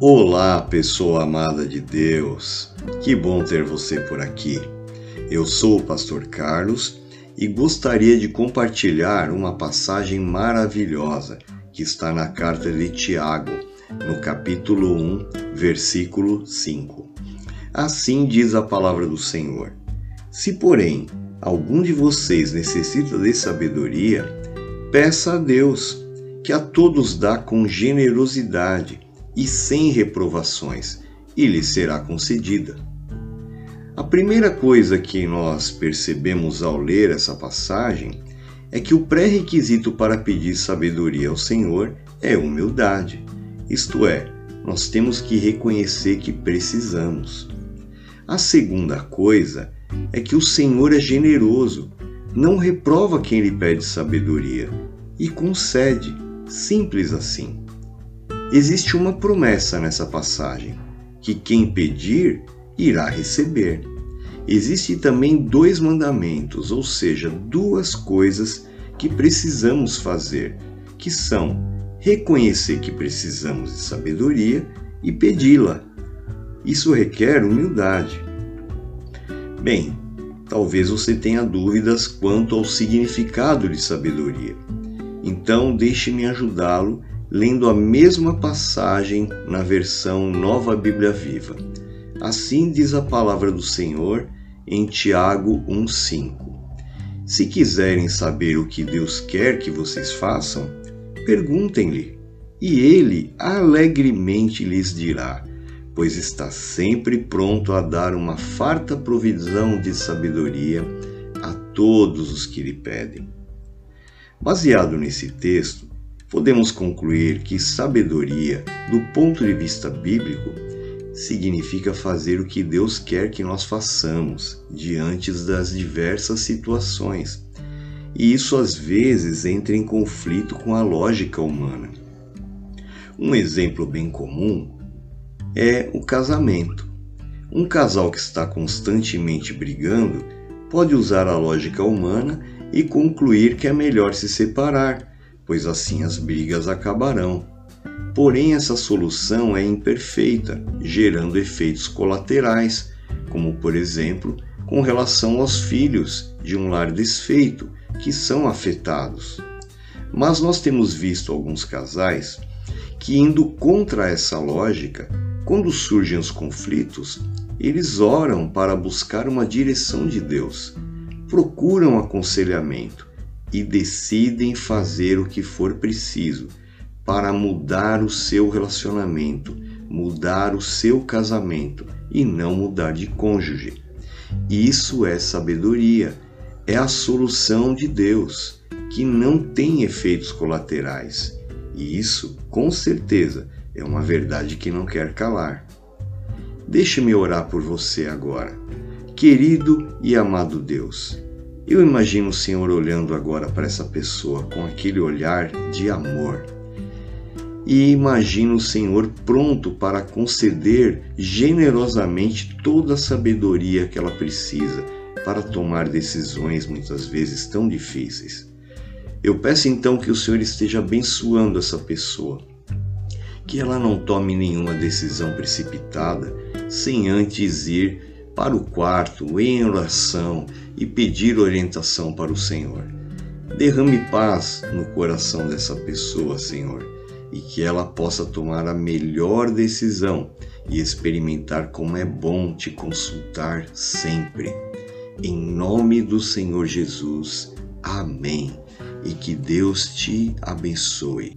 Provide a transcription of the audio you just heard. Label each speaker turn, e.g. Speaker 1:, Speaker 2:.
Speaker 1: Olá, pessoa amada de Deus. Que bom ter você por aqui. Eu sou o pastor Carlos e gostaria de compartilhar uma passagem maravilhosa que está na carta de Tiago, no capítulo 1, versículo 5. Assim diz a palavra do Senhor: Se, porém, algum de vocês necessita de sabedoria, peça a Deus, que a todos dá com generosidade e sem reprovações, e lhe será concedida. A primeira coisa que nós percebemos ao ler essa passagem é que o pré-requisito para pedir sabedoria ao Senhor é humildade, isto é, nós temos que reconhecer que precisamos. A segunda coisa é que o Senhor é generoso, não reprova quem lhe pede sabedoria e concede, simples assim. Existe uma promessa nessa passagem, que quem pedir irá receber. Existem também dois mandamentos, ou seja, duas coisas que precisamos fazer, que são reconhecer que precisamos de sabedoria e pedi-la. Isso requer humildade. Bem, talvez você tenha dúvidas quanto ao significado de sabedoria. Então, deixe-me ajudá-lo lendo a mesma passagem na versão Nova Bíblia Viva. Assim diz a palavra do Senhor em Tiago 1:5. Se quiserem saber o que Deus quer que vocês façam, perguntem-lhe, e ele alegremente lhes dirá pois está sempre pronto a dar uma farta provisão de sabedoria a todos os que lhe pedem. Baseado nesse texto, podemos concluir que sabedoria, do ponto de vista bíblico, significa fazer o que Deus quer que nós façamos diante das diversas situações. E isso às vezes entra em conflito com a lógica humana. Um exemplo bem comum é o casamento. Um casal que está constantemente brigando pode usar a lógica humana e concluir que é melhor se separar, pois assim as brigas acabarão. Porém, essa solução é imperfeita, gerando efeitos colaterais, como por exemplo, com relação aos filhos de um lar desfeito, que são afetados. Mas nós temos visto alguns casais que, indo contra essa lógica, quando surgem os conflitos, eles oram para buscar uma direção de Deus, procuram aconselhamento e decidem fazer o que for preciso para mudar o seu relacionamento, mudar o seu casamento e não mudar de cônjuge. Isso é sabedoria, é a solução de Deus, que não tem efeitos colaterais. E isso, com certeza, é uma verdade que não quer calar. Deixe-me orar por você agora. Querido e amado Deus, eu imagino o Senhor olhando agora para essa pessoa com aquele olhar de amor. E imagino o Senhor pronto para conceder generosamente toda a sabedoria que ela precisa para tomar decisões muitas vezes tão difíceis. Eu peço então que o Senhor esteja abençoando essa pessoa que ela não tome nenhuma decisão precipitada sem antes ir para o quarto em oração e pedir orientação para o Senhor. Derrame paz no coração dessa pessoa, Senhor, e que ela possa tomar a melhor decisão e experimentar como é bom te consultar sempre. Em nome do Senhor Jesus. Amém. E que Deus te abençoe.